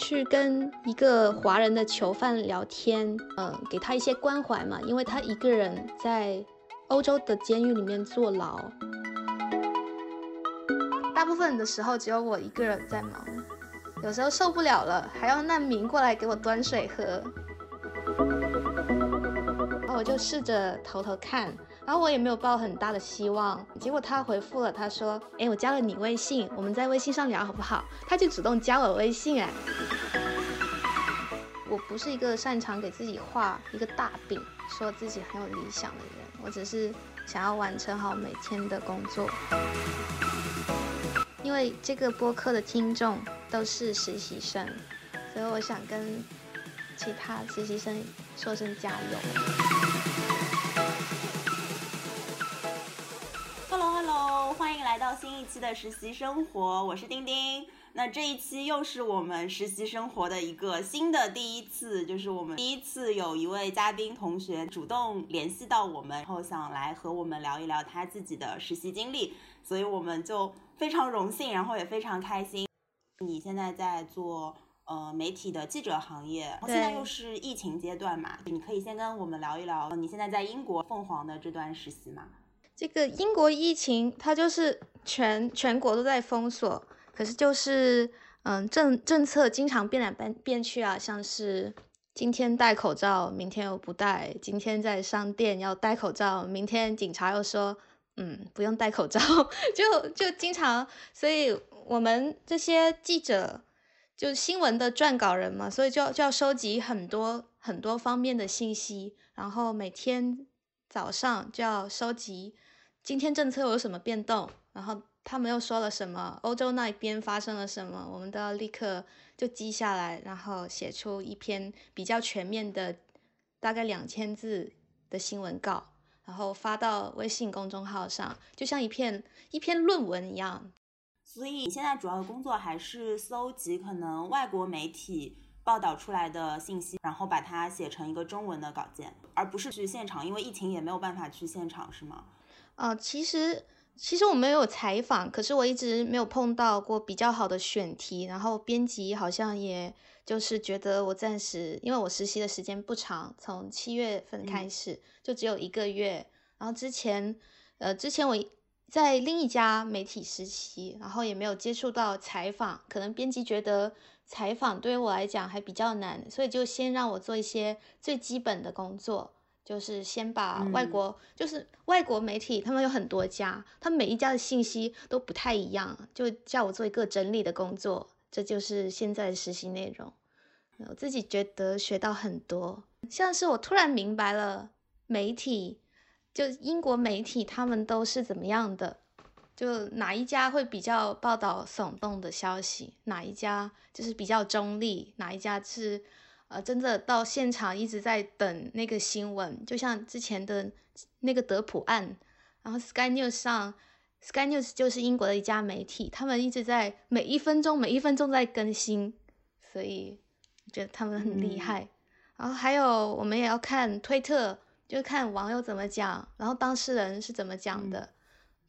去跟一个华人的囚犯聊天，嗯，给他一些关怀嘛，因为他一个人在欧洲的监狱里面坐牢，大部分的时候只有我一个人在忙，有时候受不了了，还要难民过来给我端水喝，然后我就试着偷偷看。然后我也没有抱很大的希望，结果他回复了，他说：“哎，我加了你微信，我们在微信上聊好不好？”他就主动加我微信，哎，我不是一个擅长给自己画一个大饼，说自己很有理想的人，我只是想要完成好每天的工作。因为这个播客的听众都是实习生，所以我想跟其他实习生说声加油。欢迎来到新一期的实习生活，我是丁丁。那这一期又是我们实习生活的一个新的第一次，就是我们第一次有一位嘉宾同学主动联系到我们，然后想来和我们聊一聊他自己的实习经历，所以我们就非常荣幸，然后也非常开心。你现在在做呃媒体的记者行业，然后现在又是疫情阶段嘛，你可以先跟我们聊一聊你现在在英国凤凰的这段实习吗？这个英国疫情，它就是全全国都在封锁，可是就是嗯政政策经常变来变变去啊，像是今天戴口罩，明天又不戴；今天在商店要戴口罩，明天警察又说嗯不用戴口罩，就就经常，所以我们这些记者就是新闻的撰稿人嘛，所以就就要收集很多很多方面的信息，然后每天早上就要收集。今天政策有什么变动？然后他们又说了什么？欧洲那一边发生了什么？我们都要立刻就记下来，然后写出一篇比较全面的，大概两千字的新闻稿，然后发到微信公众号上，就像一篇一篇论文一样。所以你现在主要的工作还是搜集可能外国媒体报道出来的信息，然后把它写成一个中文的稿件，而不是去现场，因为疫情也没有办法去现场，是吗？啊，其实其实我没有采访，可是我一直没有碰到过比较好的选题，然后编辑好像也就是觉得我暂时，因为我实习的时间不长，从七月份开始就只有一个月，然后之前呃之前我在另一家媒体实习，然后也没有接触到采访，可能编辑觉得采访对于我来讲还比较难，所以就先让我做一些最基本的工作。就是先把外国，就是外国媒体，他们有很多家，他们每一家的信息都不太一样，就叫我做一个整理的工作，这就是现在的实习内容。我自己觉得学到很多，像是我突然明白了媒体，就英国媒体他们都是怎么样的，就哪一家会比较报道耸动的消息，哪一家就是比较中立，哪一家是。呃，真的到现场一直在等那个新闻，就像之前的那个德普案，然后 Sky News 上，Sky News 就是英国的一家媒体，他们一直在每一分钟每一分钟在更新，所以我觉得他们很厉害。然后还有我们也要看推特，就看网友怎么讲，然后当事人是怎么讲的，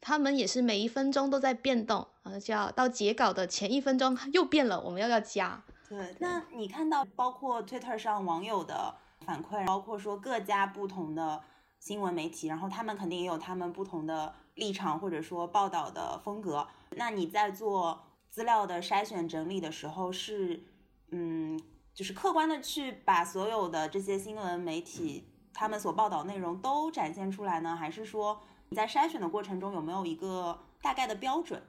他们也是每一分钟都在变动，然后就要到截稿的前一分钟又变了，我们又要加。对，那你看到包括 Twitter 上网友的反馈，包括说各家不同的新闻媒体，然后他们肯定也有他们不同的立场或者说报道的风格。那你在做资料的筛选整理的时候，是嗯，就是客观的去把所有的这些新闻媒体他们所报道内容都展现出来呢，还是说你在筛选的过程中有没有一个大概的标准？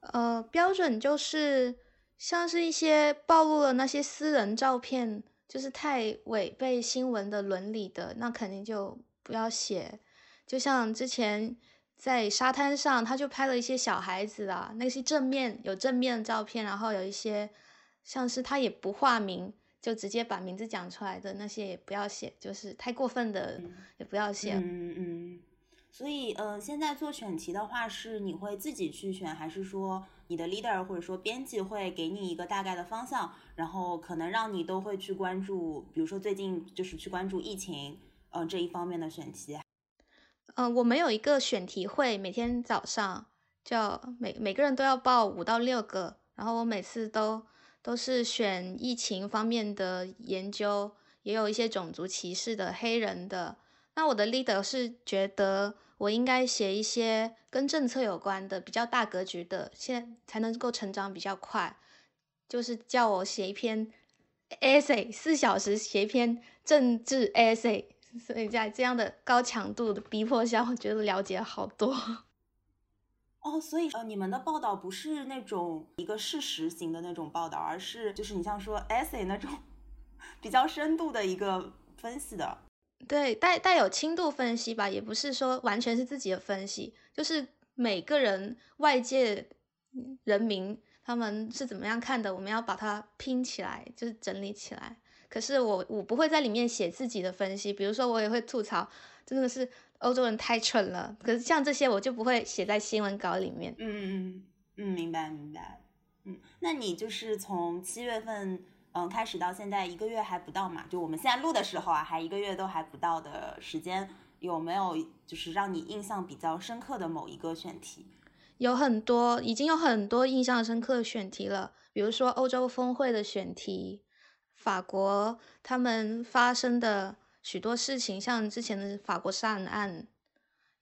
呃，标准就是。像是一些暴露了那些私人照片，就是太违背新闻的伦理的，那肯定就不要写。就像之前在沙滩上，他就拍了一些小孩子啊，那些正面有正面的照片，然后有一些像是他也不化名，就直接把名字讲出来的那些也不要写，就是太过分的也不要写。嗯嗯。所以呃，现在做选题的话，是你会自己去选，还是说？你的 leader 或者说编辑会给你一个大概的方向，然后可能让你都会去关注，比如说最近就是去关注疫情，呃这一方面的选题。嗯，我们有一个选题会，每天早上叫每每个人都要报五到六个，然后我每次都都是选疫情方面的研究，也有一些种族歧视的黑人的。那我的 leader 是觉得我应该写一些跟政策有关的、比较大格局的，现在才能够成长比较快。就是叫我写一篇 essay，四小时写一篇政治 essay，所以在这样的高强度的逼迫下，我觉得了解好多。哦，所以呃，你们的报道不是那种一个事实型的那种报道，而是就是你像说 essay 那种 比较深度的一个分析的。对，带带有轻度分析吧，也不是说完全是自己的分析，就是每个人外界人民他们是怎么样看的，我们要把它拼起来，就是整理起来。可是我我不会在里面写自己的分析，比如说我也会吐槽，真的是欧洲人太蠢了。可是像这些我就不会写在新闻稿里面。嗯嗯嗯嗯，明白明白。嗯，那你就是从七月份。嗯，开始到现在一个月还不到嘛？就我们现在录的时候啊，还一个月都还不到的时间，有没有就是让你印象比较深刻的某一个选题？有很多，已经有很多印象深刻的选题了。比如说欧洲峰会的选题，法国他们发生的许多事情，像之前的法国杀人案，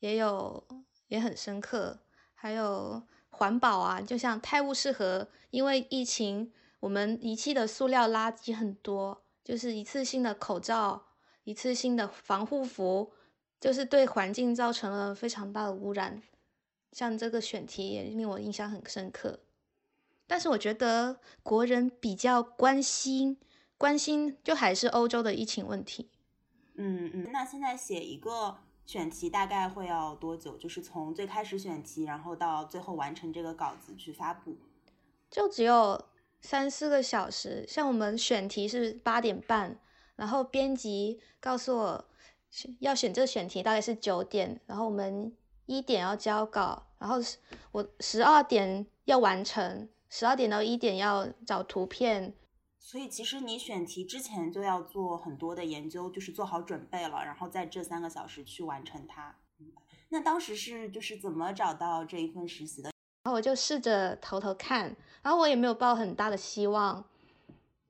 也有也很深刻。还有环保啊，就像泰晤士河，因为疫情。我们遗弃的塑料垃圾很多，就是一次性的口罩、一次性的防护服，就是对环境造成了非常大的污染。像这个选题也令我印象很深刻。但是我觉得国人比较关心，关心就还是欧洲的疫情问题。嗯嗯，那现在写一个选题大概会要多久？就是从最开始选题，然后到最后完成这个稿子去发布，就只有。三四个小时，像我们选题是八点半，然后编辑告诉我要选这个选题大概是九点，然后我们一点要交稿，然后我十二点要完成，十二点到一点要找图片。所以其实你选题之前就要做很多的研究，就是做好准备了，然后在这三个小时去完成它。那当时是就是怎么找到这一份实习的？然后我就试着投投看，然后我也没有抱很大的希望，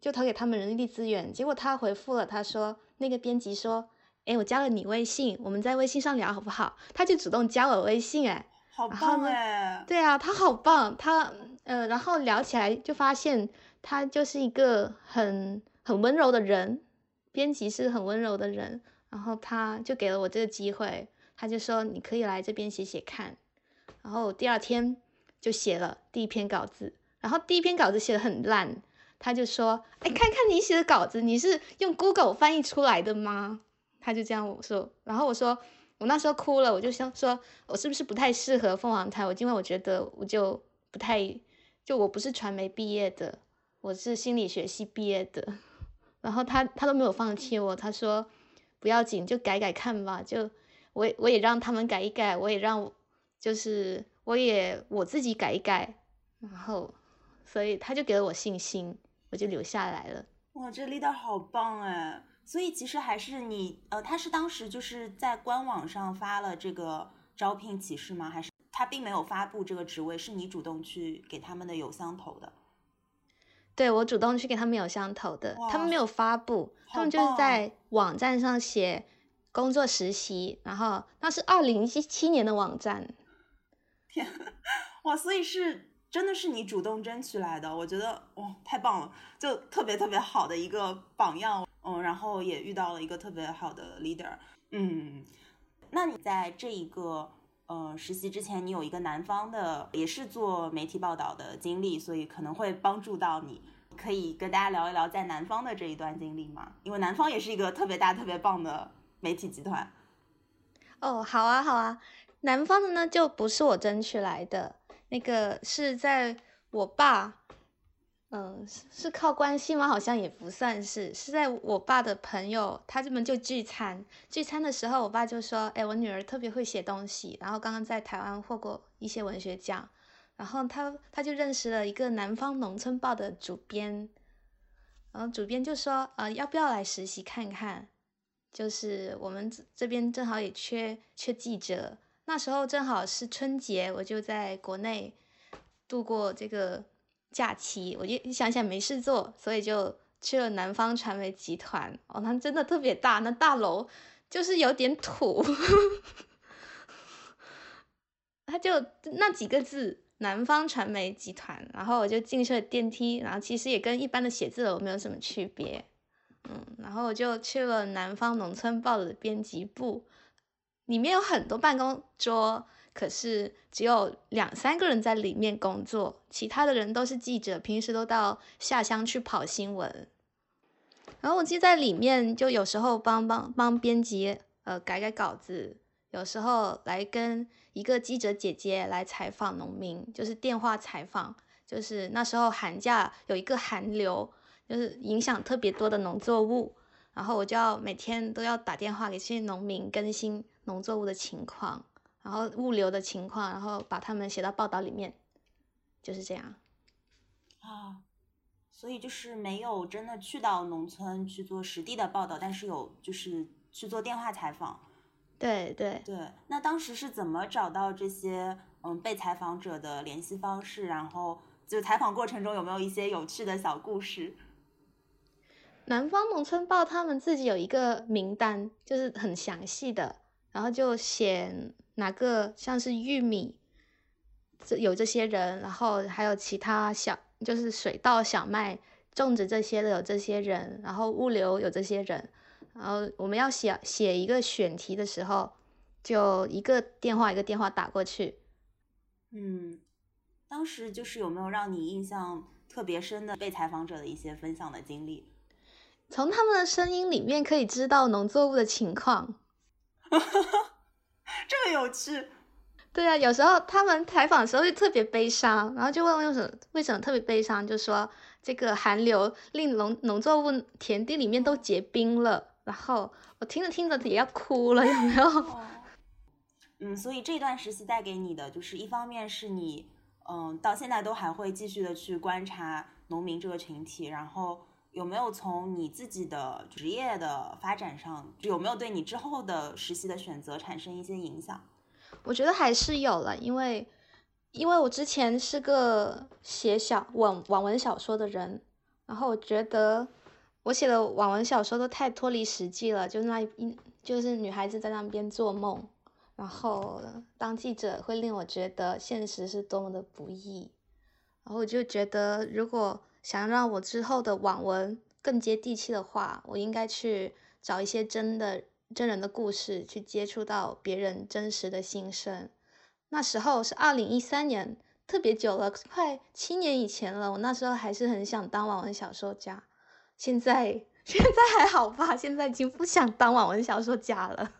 就投给他们人力资源。结果他回复了，他说那个编辑说：“哎，我加了你微信，我们在微信上聊好不好？”他就主动加我微信，哎，好棒哎！对啊，他好棒，他呃，然后聊起来就发现他就是一个很很温柔的人，编辑是很温柔的人，然后他就给了我这个机会，他就说你可以来这边写写看，然后第二天。就写了第一篇稿子，然后第一篇稿子写的很烂，他就说：“哎，看看你写的稿子，你是用 Google 翻译出来的吗？”他就这样我说，然后我说我那时候哭了，我就想说，我是不是不太适合凤凰台？我因为我觉得我就不太，就我不是传媒毕业的，我是心理学系毕业的。然后他他都没有放弃我，他说不要紧，就改改看吧。就我我也让他们改一改，我也让就是。我也我自己改一改，然后，所以他就给了我信心，我就留下来了。哇，这 leader 好棒哎！所以其实还是你，呃，他是当时就是在官网上发了这个招聘启事吗？还是他并没有发布这个职位，是你主动去给他们的邮箱投的？对，我主动去给他们邮箱投的，他们没有发布，他们就是在网站上写工作实习，然后那是二零一七年的网站。天，哇！所以是真的是你主动争取来的，我觉得哇，太棒了，就特别特别好的一个榜样，嗯，然后也遇到了一个特别好的 leader，嗯，那你在这一个呃实习之前，你有一个南方的也是做媒体报道的经历，所以可能会帮助到你，可以跟大家聊一聊在南方的这一段经历吗？因为南方也是一个特别大、特别棒的媒体集团。哦，好啊，好啊。南方的呢，就不是我争取来的，那个是在我爸，嗯，是靠关系吗？好像也不算是，是在我爸的朋友，他们就聚餐，聚餐的时候，我爸就说，哎，我女儿特别会写东西，然后刚刚在台湾获过一些文学奖，然后他他就认识了一个南方农村报的主编，然后主编就说，呃，要不要来实习看看？就是我们这边正好也缺缺记者。那时候正好是春节，我就在国内度过这个假期，我就想想没事做，所以就去了南方传媒集团。哦，它真的特别大，那大楼就是有点土，它就那几个字“南方传媒集团”，然后我就进去了电梯，然后其实也跟一般的写字楼没有什么区别。嗯，然后我就去了南方农村报的编辑部，里面有很多办公桌。可是只有两三个人在里面工作，其他的人都是记者，平时都到下乡去跑新闻。然后我记得在里面，就有时候帮帮帮编辑呃改改稿子，有时候来跟一个记者姐姐来采访农民，就是电话采访。就是那时候寒假有一个寒流，就是影响特别多的农作物，然后我就要每天都要打电话给这些农民更新农作物的情况。然后物流的情况，然后把他们写到报道里面，就是这样。啊，所以就是没有真的去到农村去做实地的报道，但是有就是去做电话采访。对对对。那当时是怎么找到这些嗯被采访者的联系方式？然后就采访过程中有没有一些有趣的小故事？南方农村报他们自己有一个名单，就是很详细的，然后就写。哪个像是玉米，这有这些人，然后还有其他小，就是水稻、小麦种植这些的有这些人，然后物流有这些人，然后我们要写写一个选题的时候，就一个电话一个电话打过去。嗯，当时就是有没有让你印象特别深的被采访者的一些分享的经历？从他们的声音里面可以知道农作物的情况。这么有趣，对啊，有时候他们采访的时候就特别悲伤，然后就问为什么为什么特别悲伤，就说这个寒流令农农作物田地里面都结冰了，然后我听着听着也要哭了，有没有？嗯，所以这段实习带给你的就是一方面是你，嗯，到现在都还会继续的去观察农民这个群体，然后。有没有从你自己的职业的发展上，有没有对你之后的实习的选择产生一些影响？我觉得还是有了，因为因为我之前是个写小网网文小说的人，然后我觉得我写的网文小说都太脱离实际了，就那一就是女孩子在那边做梦，然后当记者会令我觉得现实是多么的不易，然后我就觉得如果。想让我之后的网文更接地气的话，我应该去找一些真的真人的故事，去接触到别人真实的心声。那时候是二零一三年，特别久了，快七年以前了。我那时候还是很想当网文小说家，现在现在还好吧？现在已经不想当网文小说家了。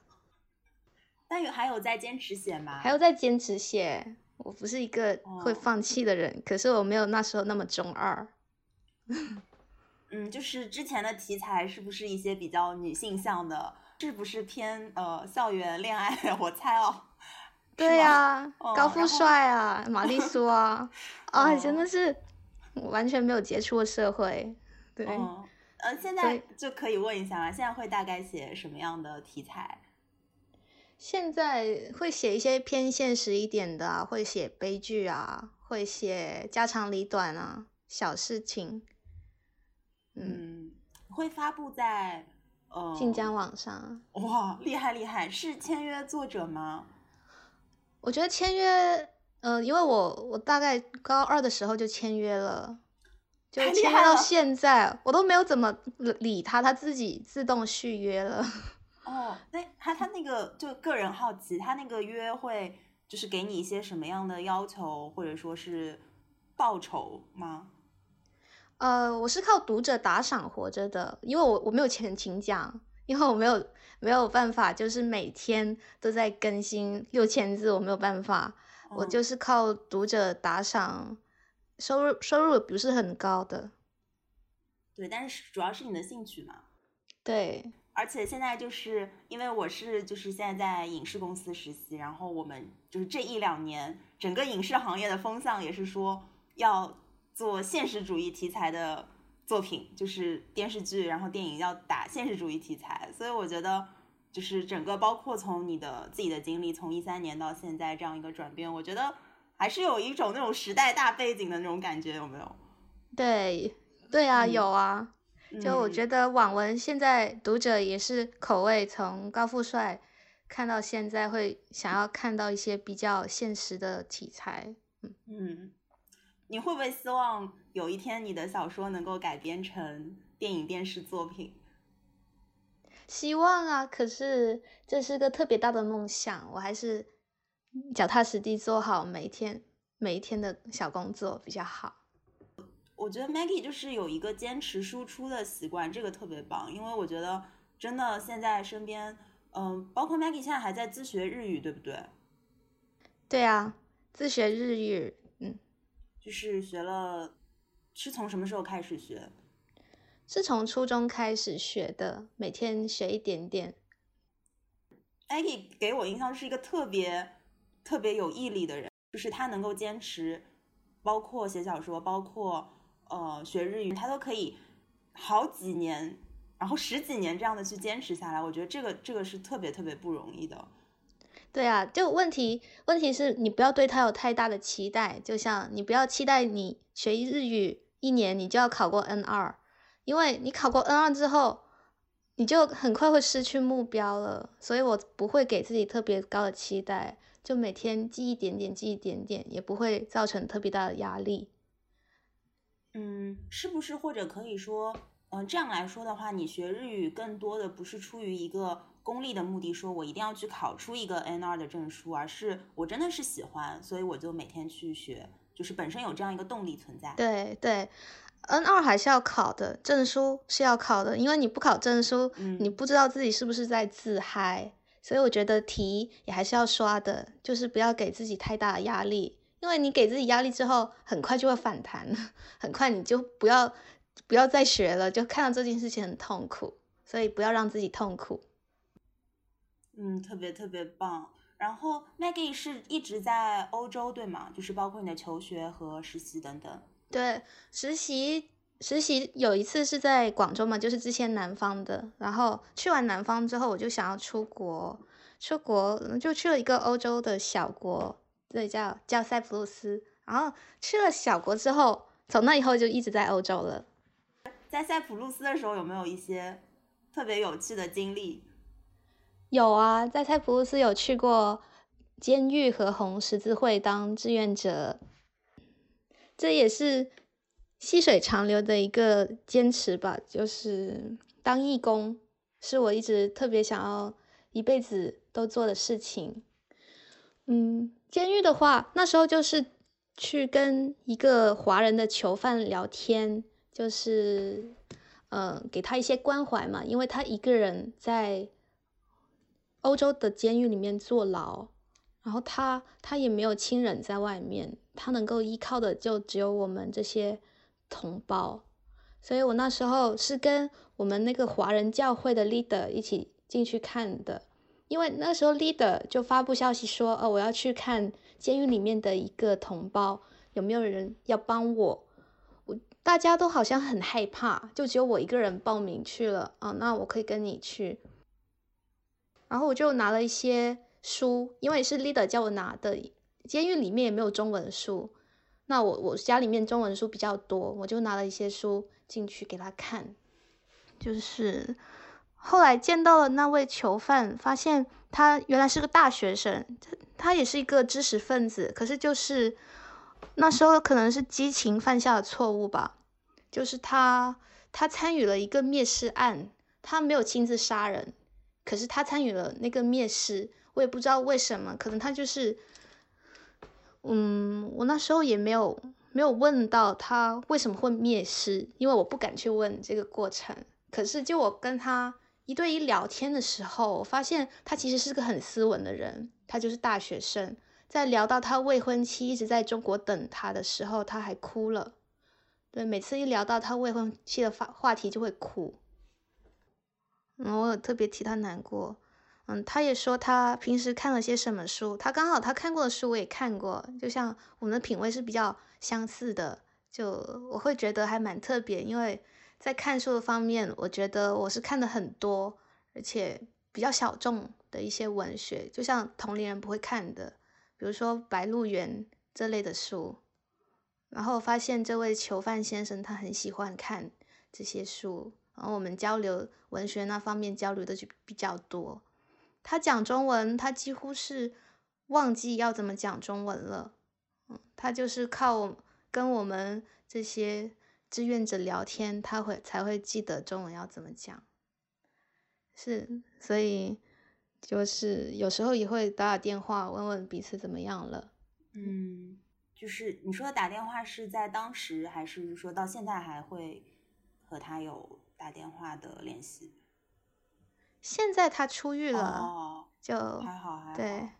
但有还有在坚持写吗？还有在坚持写。我不是一个会放弃的人，可是我没有那时候那么中二。嗯，就是之前的题材是不是一些比较女性向的？是不是偏呃校园恋爱？我猜哦。对呀，高富帅啊，玛丽苏啊，啊，真的是完全没有接触过社会。对，呃，现在就可以问一下吗？现在会大概写什么样的题材？现在会写一些偏现实一点的，会写悲剧啊，会写家长里短啊，小事情。嗯，会发布在呃晋江网上。哇，厉害厉害！是签约作者吗？我觉得签约，呃，因为我我大概高二的时候就签约了，就签约到现在，我都没有怎么理他，他自己自动续约了。哦，那他他那个就个人好奇，他那个约会就是给你一些什么样的要求，或者说是报酬吗？呃，我是靠读者打赏活着的，因为我我没有钱请讲，因为我没有没有办法，就是每天都在更新六千字，我没有办法，我就是靠读者打赏，收入收入不是很高的。对，但是主要是你的兴趣嘛。对，而且现在就是因为我是就是现在在影视公司实习，然后我们就是这一两年整个影视行业的风向也是说要。做现实主义题材的作品，就是电视剧，然后电影要打现实主义题材，所以我觉得，就是整个包括从你的自己的经历，从一三年到现在这样一个转变，我觉得还是有一种那种时代大背景的那种感觉，有没有？对，对啊，嗯有啊。就我嗯觉得网文现在读者也是口味从高富帅看到现在，会想要看到一些比较现实的题材。嗯嗯，你会不会希望有一天你的小说能够改编成电影、电视作品？希望啊，可是这是个特别大的梦想，我还是脚踏实地做好每一天每一天的小工作比较好。我觉得 Maggie 就是有一个坚持输出的习惯，这个特别棒。因为我觉得真的现在身边，嗯，包括 Maggie 现在还在自学日语，对不对？对啊，自学日语，嗯，就是学了，是从什么时候开始学？是从初中开始学的，每天学一点点。Maggie 给我印象是一个特别特别有毅力的人，就是他能够坚持，包括写小说，包括呃学日语，他都可以好几年，然后十几年这样的去坚持下来。我觉得这个这个是特别特别不容易的。对啊，就问题问题是你不要对他有太大的期待，就像你不要期待你学日语一年你就要考过 N 二，因为你考过 N 二之后，你就很快会失去目标了。所以我不会给自己特别高的期待，就每天记一点点，记一点点，也不会造成特别大的压力。嗯，是不是或者可以说，嗯、这样来说的话，你学日语更多的不是出于一个功利的目的，说我一定要去考出一个 N 二的证书，而是我真的是喜欢，所以我就每天去学，就是本身有这样一个动力存在。对对，N 二还是要考的，证书是要考的，因为你不考证书，嗯你不知道自己是不是在自嗨。所以我觉得题也还是要刷的，就是不要给自己太大的压力，因为你给自己压力之后，很快就会反弹，很快你就不要不要再学了，就看到这件事情很痛苦，所以不要让自己痛苦。嗯，特别特别棒。然后 Maggie 是一直在欧洲对吗？就是包括你的求学和实习等等。对，实习实习有一次是在广州嘛，就是之前南方的，然后去完南方之后，我就想要出国，出国就去了一个欧洲的小国，对，叫叫塞浦路斯。然后去了小国之后，从那以后就一直在欧洲了。在塞浦路斯的时候，有没有一些特别有趣的经历？有啊，在塞浦路斯有去过监狱和红十字会当志愿者，这也是细水长流的一个坚持吧。就是当义工，是我一直特别想要一辈子都做的事情。嗯，监狱的话，那时候就是去跟一个华人的囚犯聊天，就是嗯给他一些关怀嘛，因为他一个人在欧洲的监狱里面坐牢，然后他他也没有亲人在外面，他能够依靠的就只有我们这些同胞，所以我那时候是跟我们那个华人教会的 leader 一起进去看的，因为那时候 leader 就发布消息说，哦，我要去看监狱里面的一个同胞，有没有人要帮我？我大家都好像很害怕，就只有我一个人报名去了，啊，那我可以跟你去。然后我就拿了一些书，因为是 leader 叫我拿的，监狱里面也没有中文书，那我我家里面中文书比较多，我就拿了一些书进去给他看。就是后来见到了那位囚犯，发现他原来是个大学生，他他也是一个知识分子，可是就是那时候可能是激情犯下的错误吧，就是他他参与了一个灭尸案，他没有亲自杀人。可是他参与了那个灭尸，我也不知道为什么，可能他就是，嗯，我那时候也没有没有问到他为什么会灭尸，因为我不敢去问这个过程。可是就我跟他一对一聊天的时候，我发现他其实是个很斯文的人，他就是大学生。在聊到他未婚妻一直在中国等他的时候，他还哭了。对，每次一聊到他未婚妻的话话题就会哭。嗯，我有特别替他难过。嗯，他也说他平时看了些什么书，他刚好他看过的书我也看过，就像我们的品味是比较相似的，就我会觉得还蛮特别，因为在看书的方面，我觉得我是看的很多，而且比较小众的一些文学，就像同龄人不会看的，比如说《白鹿原》这类的书。然后发现这位囚犯先生他很喜欢看这些书，然后我们交流文学那方面交流的就比较多。他讲中文，他几乎是忘记要怎么讲中文了。嗯，他就是靠跟我们这些志愿者聊天，他会才会记得中文要怎么讲。是，所以就是有时候也会打打电话问问彼此怎么样了。嗯，就是你说打电话是在当时，还是说到现在还会和他有打电话的联系？现在他出狱了，哦，就还好还好。对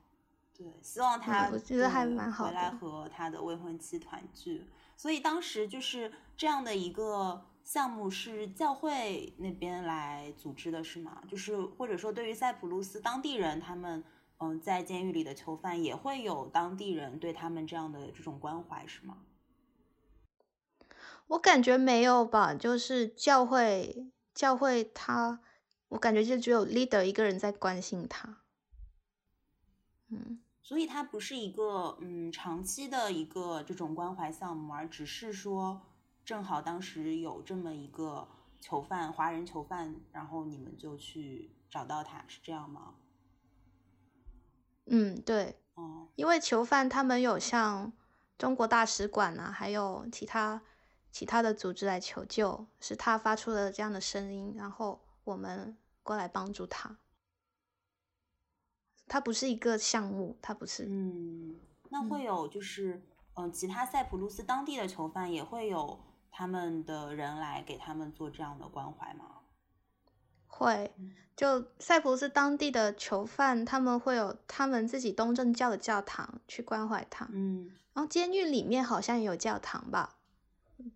对，希望他我觉得还蛮好回来和他的未婚妻团聚。所以当时就是这样的一个项目是教会那边来组织的，是吗？就是或者说对于塞浦路斯当地人，他们嗯在监狱里的囚犯也会有当地人对他们这样的这种关怀，是吗？我感觉没有吧，就是教会教会他，我感觉就只有 leader 一个人在关心他。嗯，所以他不是一个嗯长期的一个这种关怀项目，而只是说正好当时有这么一个囚犯，华人囚犯，然后你们就去找到他，是这样吗？嗯，对，哦，因为囚犯他们有像中国大使馆啊，还有其他其他的组织来求救，是他发出了这样的声音，然后我们过来帮助他。它不是一个项目，它不是。嗯，那会有就是嗯、呃其他塞浦路斯当地的囚犯也会有他们的人来给他们做这样的关怀吗？会，就塞浦路斯当地的囚犯，他们会有他们自己东正教的教堂去关怀他。嗯然后监狱里面好像也有教堂吧，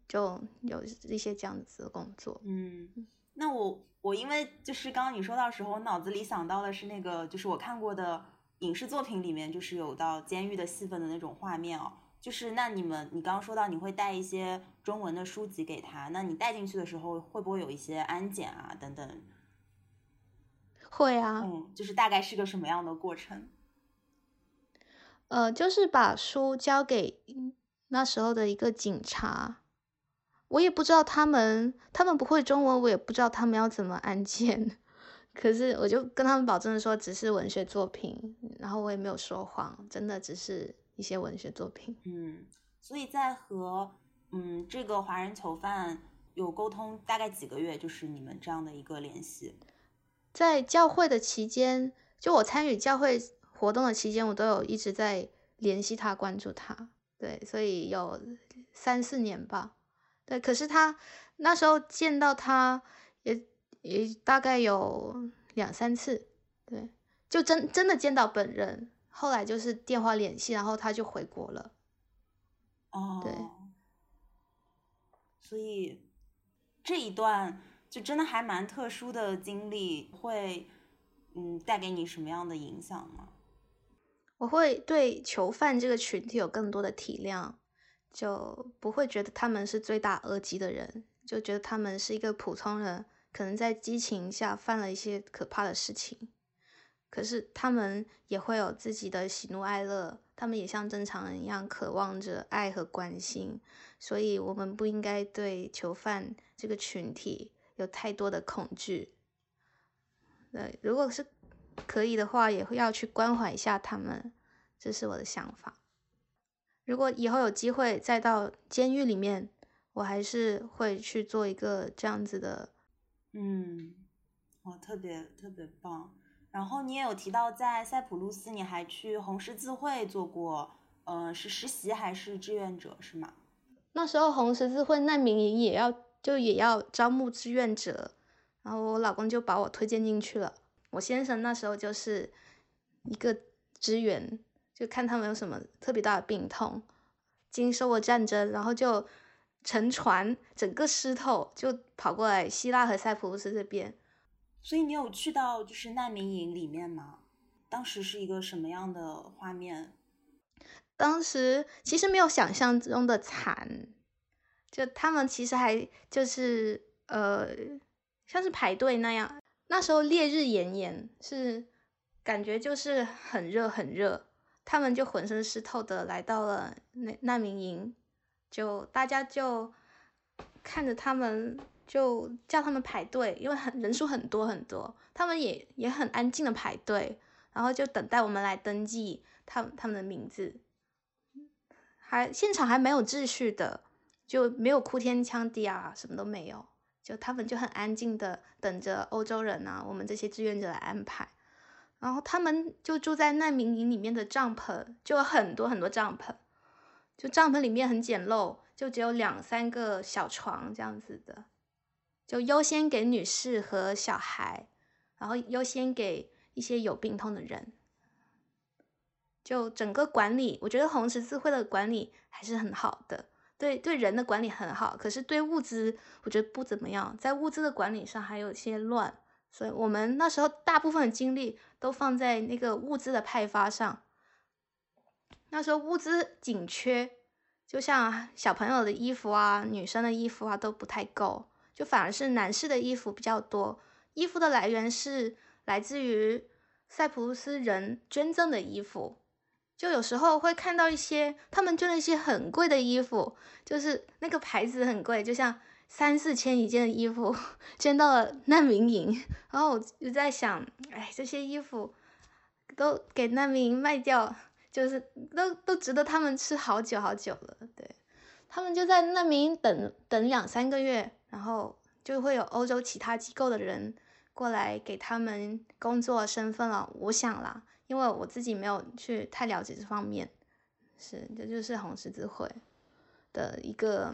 就有一些这样子的工作。嗯，那我我因为就是刚刚你说到时候，我脑子里想到的是那个，就是我看过的影视作品里面，就是有到监狱的戏份的那种画面哦。就是那你们，你刚刚说到你会带一些中文的书籍给他，那你带进去的时候会不会有一些安检啊等等？会啊，嗯，就是大概是个什么样的过程？呃，就是把书交给嗯那时候的一个警察，我也不知道他们，他们不会中文，我也不知道他们要怎么按键。可是我就跟他们保证说，只是文学作品，然后我也没有说谎，真的只是一些文学作品。嗯，所以在和嗯这个华人囚犯有沟通大概几个月，就是你们这样的一个联系。在教会的期间，就我参与教会活动的期间，我都有一直在联系他、关注他。对，所以有三四年吧。对，可是他那时候见到他也也大概有两三次。对，就真真的见到本人。后来就是电话联系，然后他就回国了。哦，对，所以这一段就真的还蛮特殊的经历，会嗯带给你什么样的影响吗？我会对囚犯这个群体有更多的体谅，就不会觉得他们是罪大恶极的人，就觉得他们是一个普通人，可能在激情下犯了一些可怕的事情，可是他们也会有自己的喜怒哀乐，他们也像正常人一样渴望着爱和关心，所以我们不应该对囚犯这个群体有太多的恐惧。对，如果是可以的话，也会要去关怀一下他们，这是我的想法。如果以后有机会再到监狱里面，我还是会去做一个这样子的。嗯，哦，特别特别棒。然后你也有提到，在塞浦路斯，你还去红十字会做过，呃，是实习还是志愿者是吗？那时候红十字会难民营也要就也要招募志愿者，然后我老公就把我推荐进去了。我先生那时候就是一个支援，就看他们有什么特别大的病痛，经受过战争，然后就乘船整个湿透，就跑过来希腊和塞浦路斯这边。所以你有去到就是难民营里面吗？当时是一个什么样的画面？当时其实没有想象中的惨，就他们其实还就是呃，像是排队那样。那时候烈日炎炎，是感觉就是很热很热，他们就浑身湿透的来到了难难民营，就大家就看着他们，就叫他们排队，因为很人数很多很多，他们也也很安静的排队，然后就等待我们来登记他他们的名字，还现场还蛮有秩序的，就没有哭天抢地啊，什么都没有，就他们就很安静的等着欧洲人啊，我们这些志愿者来安排。然后他们就住在难民营里面的帐篷，就有很多很多帐篷，就帐篷里面很简陋，就只有两三个小床这样子的，就优先给女士和小孩，然后优先给一些有病痛的人。就整个管理，我觉得红十字会的管理还是很好的，对对人的管理很好，可是对物资我觉得不怎么样，在物资的管理上还有一些乱。所以我们那时候大部分的精力都放在那个物资的派发上。那时候物资紧缺，就像小朋友的衣服啊、女生的衣服啊都不太够，就反而是男士的衣服比较多。衣服的来源是来自于塞浦路斯人捐赠的衣服，就有时候会看到一些他们捐了一些很贵的衣服，就是那个牌子很贵，就像。三四千一件的衣服捐到了难民营，然后我就在想，哎，这些衣服都给难民营卖掉，就是都都值得他们吃好久好久了。对，他们就在难民营等等两三个月，然后就会有欧洲其他机构的人过来给他们工作身份了。我想啦，因为我自己没有去太了解这方面，是这就是红十字会的一个。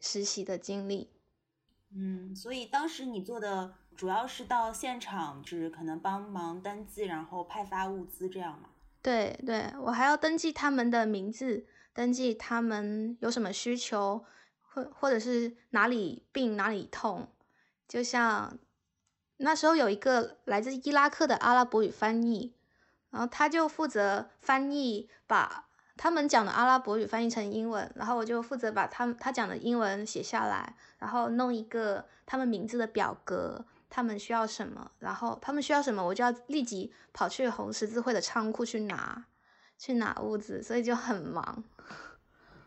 实习的经历，嗯，所以当时你做的主要是到现场，就是可能帮忙登记，然后派发物资这样嘛？对对，我还要登记他们的名字，登记他们有什么需求，或或者是哪里病哪里痛。就像那时候有一个来自伊拉克的阿拉伯语翻译，然后他就负责翻译把。他们讲的阿拉伯语翻译成英文，然后我就负责把他们他讲的英文写下来，然后弄一个他们名字的表格，他们需要什么，然后他们需要什么，我就要立即跑去红十字会的仓库去拿，去拿物资，所以就很忙。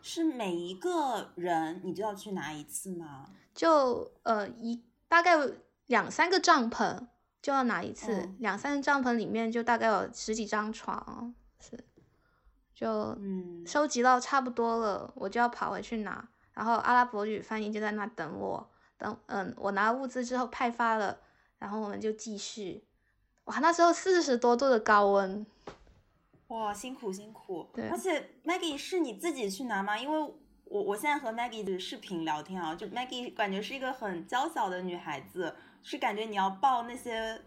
是每一个人你就要去拿一次吗？就呃一大概两三个帐篷就要拿一次，两三个帐篷里面就大概有十几张床，是。就嗯，收集到差不多了，我就要跑回去拿。然后阿拉伯语翻译就在那等我，等嗯，我拿物资之后派发了，然后我们就继续。哇，那时候四十多度的高温，哇，辛苦辛苦。对，而且 Maggie 是你自己去拿吗？因为我我现在和 Maggie 的视频聊天啊，就 Maggie 感觉是一个很娇小的女孩子，是感觉你要抱那些。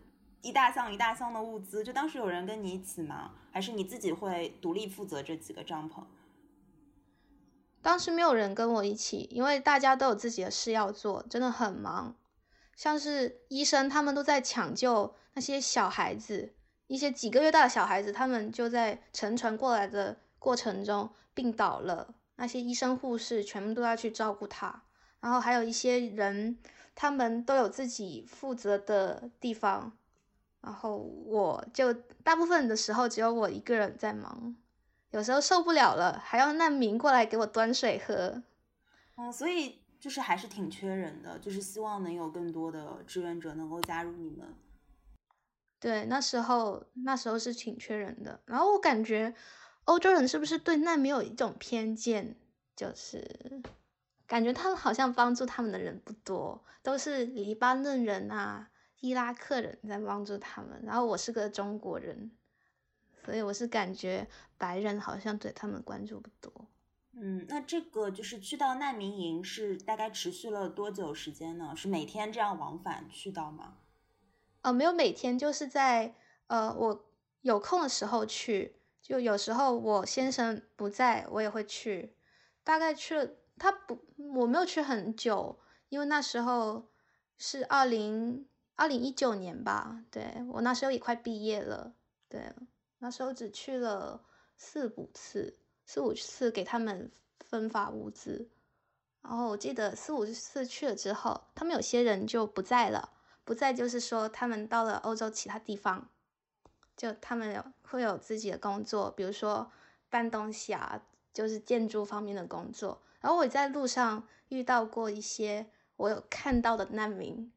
一大箱一大箱的物资，就当时有人跟你一起吗？还是你自己会独立负责这几个帐篷？当时没有人跟我一起，因为大家都有自己的事要做，真的很忙。像是医生，他们都在抢救那些小孩子，一些几个月大的小孩子，他们就在乘船过来的过程中病倒了，那些医生护士全部都要去照顾他。然后还有一些人，他们都有自己负责的地方。然后我就大部分的时候只有我一个人在忙，有时候受不了了，还要难民过来给我端水喝。嗯，所以就是还是挺缺人的，就是希望能有更多的志愿者能够加入你们。对，那时候那时候是挺缺人的。然后我感觉欧洲人是不是对难民有一种偏见，就是感觉他们好像帮助他们的人不多，都是黎巴嫩人啊。伊拉克人在帮助他们，然后我是个中国人，所以我是感觉白人好像对他们关注不多。嗯，那这个就是去到难民营是大概持续了多久时间呢？是每天这样往返去到吗？呃，没有每天，就是在呃我有空的时候去，就有时候我先生不在我也会去，大概去了他不我没有去很久，因为那时候是二零。二零一九年吧，对我那时候也快毕业了，对，那时候只去了四五次，四五次给他们分发物资，然后我记得四五次去了之后，他们有些人就不在了，不在就是说他们到了欧洲其他地方，就他们有会有自己的工作，比如说搬东西啊，就是建筑方面的工作，然后我在路上遇到过一些我有看到的难民，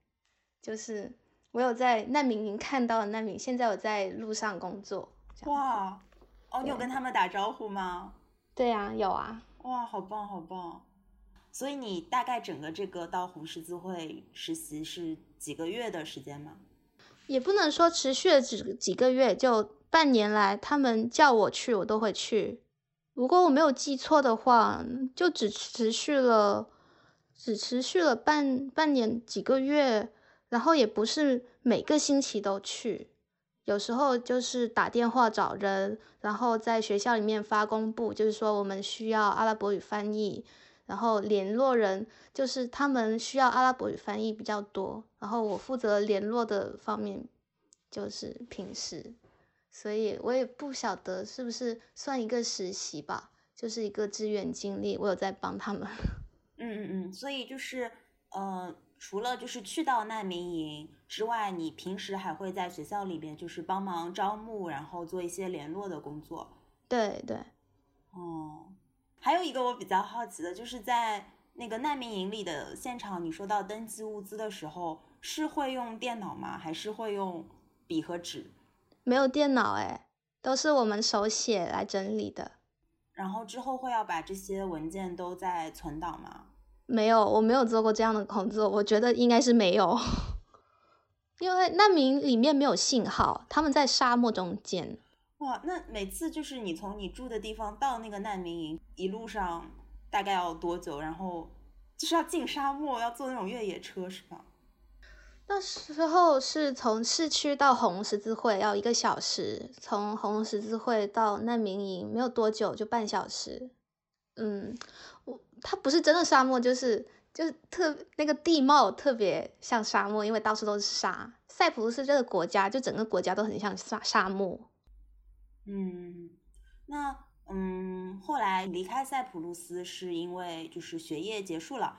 就是我有在难民营看到的难民，现在我在路上工作。哇，哦，你有跟他们打招呼吗？对呀，有啊。哇，好棒，好棒。所以你大概整个这个到红十字会实习是几个月的时间吗？也不能说持续了几几个月，就半年来，他们叫我去，我都会去。如果我没有记错的话，就只持续了，只持续了半半年几个月，然后也不是每个星期都去，有时候就是打电话找人，然后在学校里面发公布，就是说我们需要阿拉伯语翻译。然后联络人就是他们需要阿拉伯语翻译比较多，然后我负责联络的方面就是平时，所以我也不晓得是不是算一个实习吧，就是一个志愿经历，我有在帮他们。嗯嗯嗯，所以就是呃，除了就是去到难民营之外，你平时还会在学校里边就是帮忙招募，然后做一些联络的工作。对对，哦。还有一个我比较好奇的，就是在那个难民营里的现场，你说到登记物资的时候，是会用电脑吗？还是会用笔和纸？没有电脑哎，都是我们手写来整理的。然后之后会要把这些文件都在存档吗？没有，我没有做过这样的工作，我觉得应该是没有，因为难民里面没有信号，他们在沙漠中间。哇，那每次就是你从你住的地方到那个难民营，一路上大概要多久？然后就是要进沙漠，要坐那种越野车，是吧？那时候是从市区到红十字会要一个小时，从红十字会到难民营没有多久，就半小时。嗯，我它不是真的沙漠，就是就是特那个地貌特别像沙漠，因为到处都是沙。塞浦路斯这个国家，就整个国家都很像沙沙漠。嗯，那嗯，后来离开塞浦路斯是因为就是学业结束了，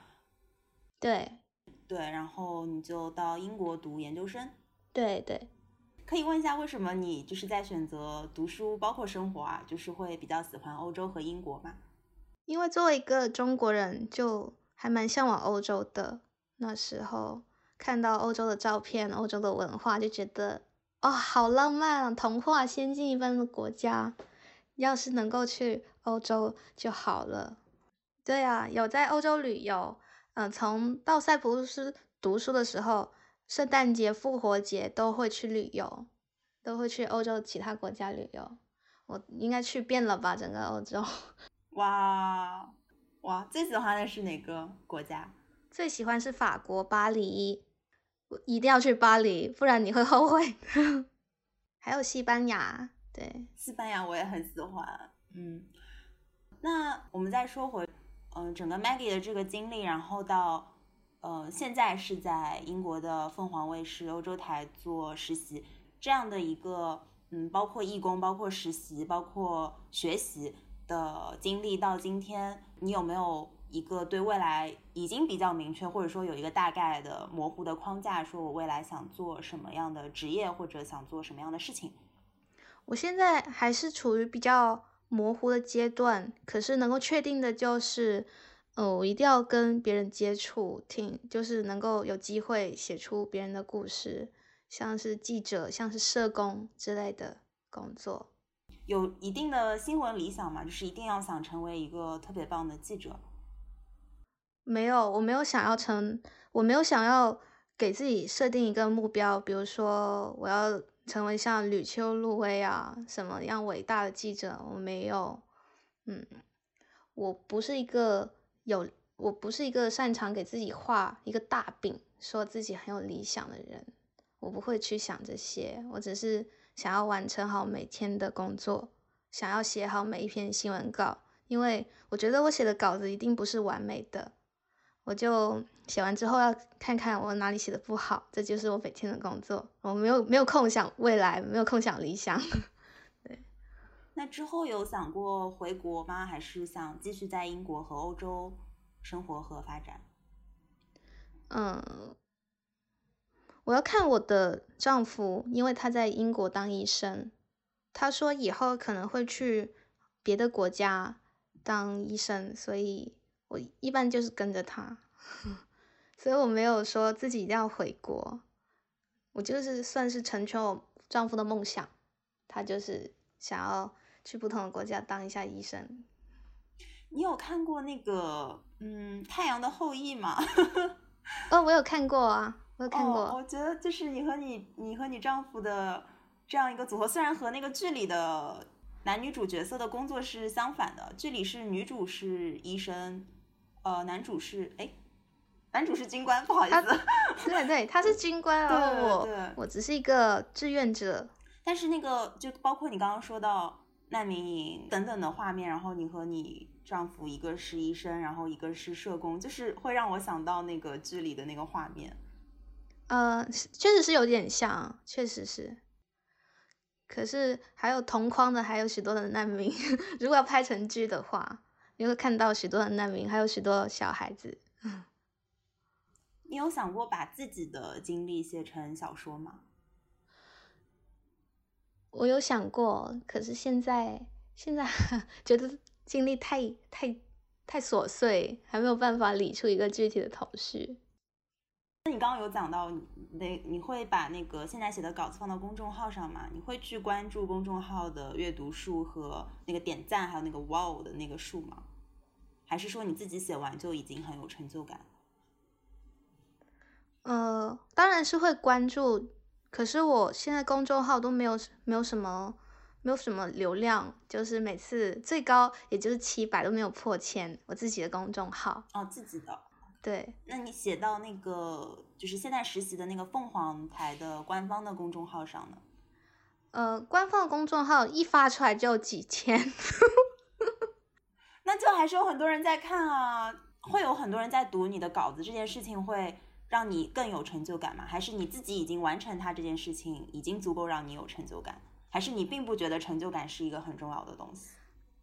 对，对，然后你就到英国读研究生，对对，可以问一下为什么你就是在选择读书包括生活啊，就是会比较喜欢欧洲和英国吗？因为作为一个中国人，就还蛮向往欧洲的。那时候看到欧洲的照片、欧洲的文化，就觉得。哦，好浪漫啊！童话仙境一般的国家，要是能够去欧洲就好了。对啊，有在欧洲旅游。嗯，从到塞浦路斯读书的时候，圣诞节、复活节都会去旅游，都会去欧洲其他国家旅游。我应该去遍了吧，整个欧洲。哇哇，最喜欢的是哪个国家？最喜欢是法国巴黎。一定要去巴黎，不然你会后悔。还有西班牙，对，西班牙我也很喜欢。嗯，那我们再说回，嗯，整个 Maggie 的这个经历，然后到，呃，现在是在英国的凤凰卫视欧洲台做实习，这样的一个，嗯，包括义工、包括实习、包括学习的经历，到今天，你有没有？一个对未来已经比较明确，或者说有一个大概的模糊的框架，说我未来想做什么样的职业，或者想做什么样的事情。我现在还是处于比较模糊的阶段，可是能够确定的就是，呃，我一定要跟别人接触，听，就是能够有机会写出别人的故事，像是记者，像是社工之类的工作。有一定的新闻理想嘛，就是一定要想成为一个特别棒的记者。没有，我没有想要成，我没有想要给自己设定一个目标，比如说我要成为像吕秋露薇啊什么样伟大的记者，我没有，嗯，我不是一个有，我不是一个擅长给自己画一个大饼，说自己很有理想的人，我不会去想这些，我只是想要完成好每天的工作，想要写好每一篇新闻稿，因为我觉得我写的稿子一定不是完美的。我就写完之后要看看我哪里写的不好，这就是我每天的工作。我没有没有空想未来，没有空想理想。对，那之后有想过回国吗？还是想继续在英国和欧洲生活和发展？嗯，我要看我的丈夫，因为他在英国当医生，他说以后可能会去别的国家当医生，所以。我一般就是跟着他，所以我没有说自己一定要回国。我就是算是成全我丈夫的梦想，他就是想要去不同的国家当一下医生。你有看过那个嗯《太阳的后裔》吗？哦，我有看过啊，我有看过。我觉得就是你和你你和你丈夫的这样一个组合，虽然和那个剧里的男女主角色的工作是相反的，剧里是女主是医生，呃，男主是哎，男主是军官，不好意思，对对，他是军官啊，我我只是一个志愿者。但是那个就包括你刚刚说到难民营等等的画面，然后你和你。丈夫一个是医生，然后一个是社工，就是会让我想到那个剧里的那个画面。呃，确实是有点像，确实是。可是还有同框的，还有许多的难民。如果要拍成剧的话，你会看到许多的难民，还有许多小孩子。你有想过把自己的经历写成小说吗？我有想过，可是现在现在 觉得。经历太太太琐碎，还没有办法理出一个具体的头绪。刚刚有讲到，那你会把那个现在写的稿子放到公众号上吗？你会去关注公众号的阅读数和那个点赞，还有那个 wow 的那个数吗？还是说你自己写完就已经很有成就感？呃，当然是会关注，可是我现在公众号都没有没有什么。没有什么流量，就是每次最高也就是七百都没有破千。我自己的公众号哦，自己的对。那你写到那个就是现在实习的那个凤凰台的官方的公众号上呢？呃，官方公众号一发出来就几千，那就还是有很多人在看啊。会有很多人在读你的稿子，这件事情会让你更有成就感吗？还是你自己已经完成它这件事情，已经足够让你有成就感？还是你并不觉得成就感是一个很重要的东西？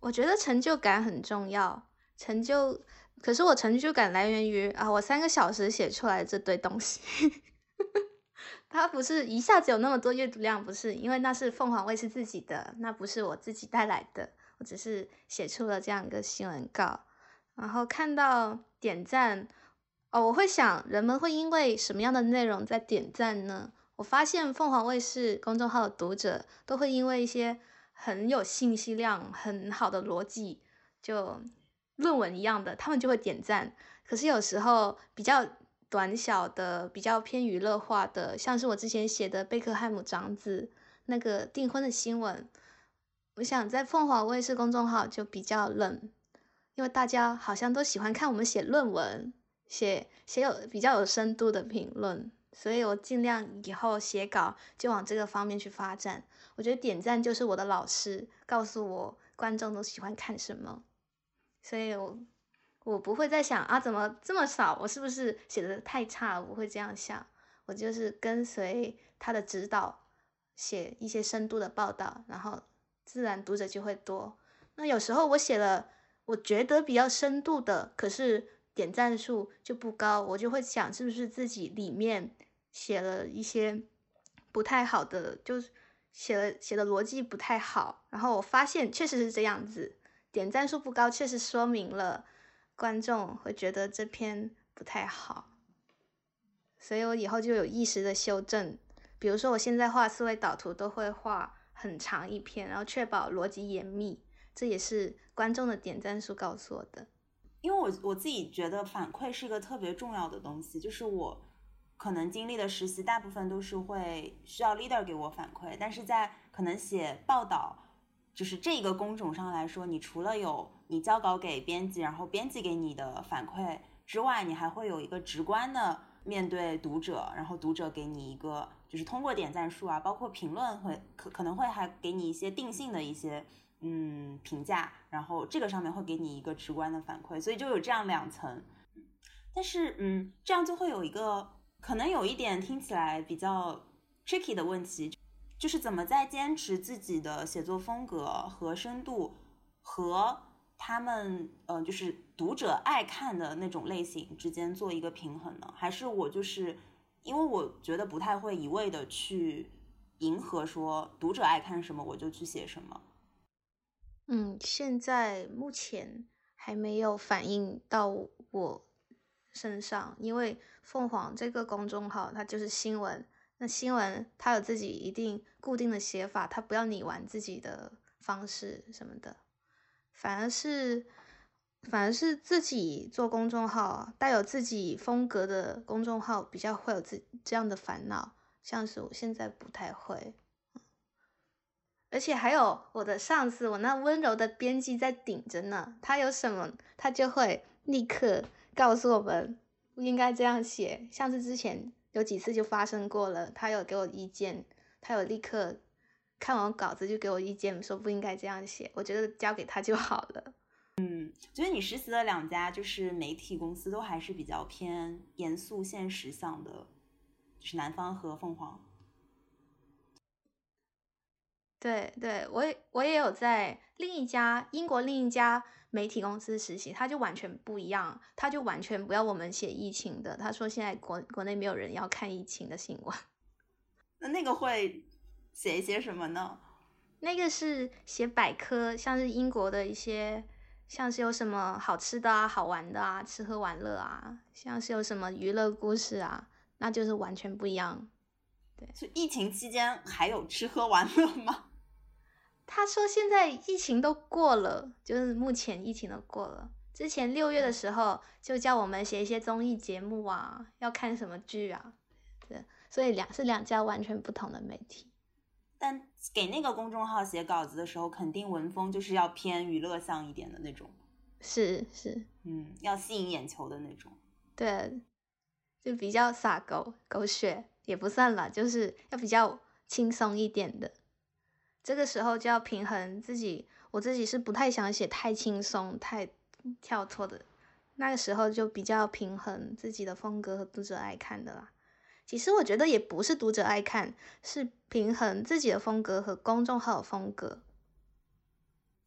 我觉得成就感很重要，成就，可是我成就感来源于啊，我三个小时写出来这堆东西，它不是一下子有那么多阅读量，不是，因为那是凤凰卫视自己的，那不是我自己带来的，我只是写出了这样一个新闻稿，然后看到点赞，哦，我会想人们会因为什么样的内容在点赞呢？我发现凤凰卫视公众号的读者都会因为一些很有信息量、很好的逻辑，就论文一样的，他们就会点赞。可是有时候比较短小的、比较偏娱乐化的，像是我之前写的贝克汉姆长子那个订婚的新闻，我想在凤凰卫视公众号就比较冷，因为大家好像都喜欢看我们写论文，写写有比较有深度的评论。所以我尽量以后写稿就往这个方面去发展。我觉得点赞就是我的老师，告诉我观众都喜欢看什么。所以我我不会再想啊，怎么这么少？我是不是写的太差了？不会这样想。我就是跟随他的指导，写一些深度的报道，然后自然读者就会多。那有时候我写了我觉得比较深度的，可是点赞数就不高，我就会想是不是自己里面。写了一些不太好的，就是写了写的逻辑不太好，然后我发现确实是这样子，点赞数不高，确实说明了观众会觉得这篇不太好，所以我以后就有意识的修正，比如说我现在画思维导图都会画很长一篇，然后确保逻辑严密，这也是观众的点赞数告诉我的，因为我我自己觉得反馈是一个特别重要的东西，就是我。可能经历的实习大部分都是会需要 leader 给我反馈，但是在可能写报道，就是这个工种上来说，你除了有你交稿给编辑，然后编辑给你的反馈之外，你还会有一个直观的面对读者，然后读者给你一个就是通过点赞数啊，包括评论会可可能会还给你一些定性的一些嗯评价，然后这个上面会给你一个直观的反馈，所以就有这样两层，但是嗯，这样就会有一个。可能有一点听起来比较 tricky 的问题，就是怎么在坚持自己的写作风格和深度，和他们呃就是读者爱看的那种类型之间做一个平衡呢？还是我就是因为我觉得不太会一味的去迎合说读者爱看什么我就去写什么。嗯，现在目前。还没有反映到我身上，因为凤凰这个公众号它就是新闻，那新闻它有自己一定固定的写法，它不要你玩自己的方式什么的，反而是反而是自己做公众号带有自己风格的公众号比较会有这这样的烦恼，像是我现在不太会。而且还有我的上司，我那温柔的编辑在顶着呢。他有什么，他就会立刻告诉我们不应该这样写。像是之前有几次就发生过了，他有给我意见，他有立刻看完稿子就给我意见，说不应该这样写。我觉得交给他就好了。嗯，觉得你实习的两家就是媒体公司，都还是比较偏严肃现实向的，就是南方和凤凰。对对，我也我也有在另一家英国另一家媒体公司实习，他就完全不一样，他就完全不要我们写疫情的。他说现在国国内没有人要看疫情的新闻。那那个会写一些什么呢？那个是写百科，像是英国的一些，像是有什么好吃的啊、好玩的啊、吃喝玩乐啊，像是有什么娱乐故事啊，那就是完全不一样。对，就疫情期间还有吃喝玩乐吗？他说现在疫情都过了，就是目前疫情都过了。之前六月的时候就叫我们写一些综艺节目啊，要看什么剧啊，对，所以两是两家完全不同的媒体。但给那个公众号写稿子的时候，肯定文风就是要偏娱乐向一点的那种。是是，嗯，要吸引眼球的那种。对，就比较洒狗狗血也不算了，就是要比较轻松一点的。这个时候就要平衡自己，我自己是不太想写太轻松、太跳脱的。那个时候就比较平衡自己的风格和读者爱看的啦。其实我觉得也不是读者爱看，是平衡自己的风格和公众号的风格。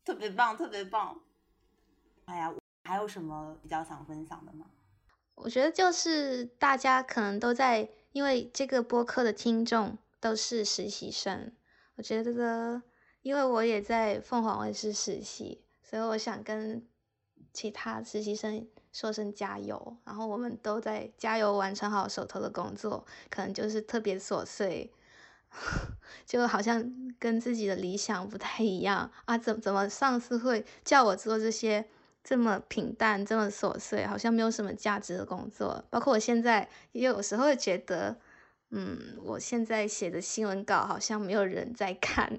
特别棒，特别棒。哎呀，还有什么比较想分享的吗？我觉得就是大家可能都在，因为这个播客的听众都是实习生。我觉得，因为我也在凤凰卫视实习，所以我想跟其他实习生说声加油。然后我们都在加油，完成好手头的工作，可能就是特别琐碎，就好像跟自己的理想不太一样啊。怎怎么上司会叫我做这些这么平淡、这么琐碎，好像没有什么价值的工作？包括我现在也有时候会觉得。嗯，我现在写的新闻稿好像没有人在看，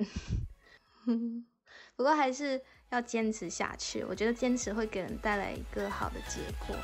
不过还是要坚持下去。我觉得坚持会给人带来一个好的结果。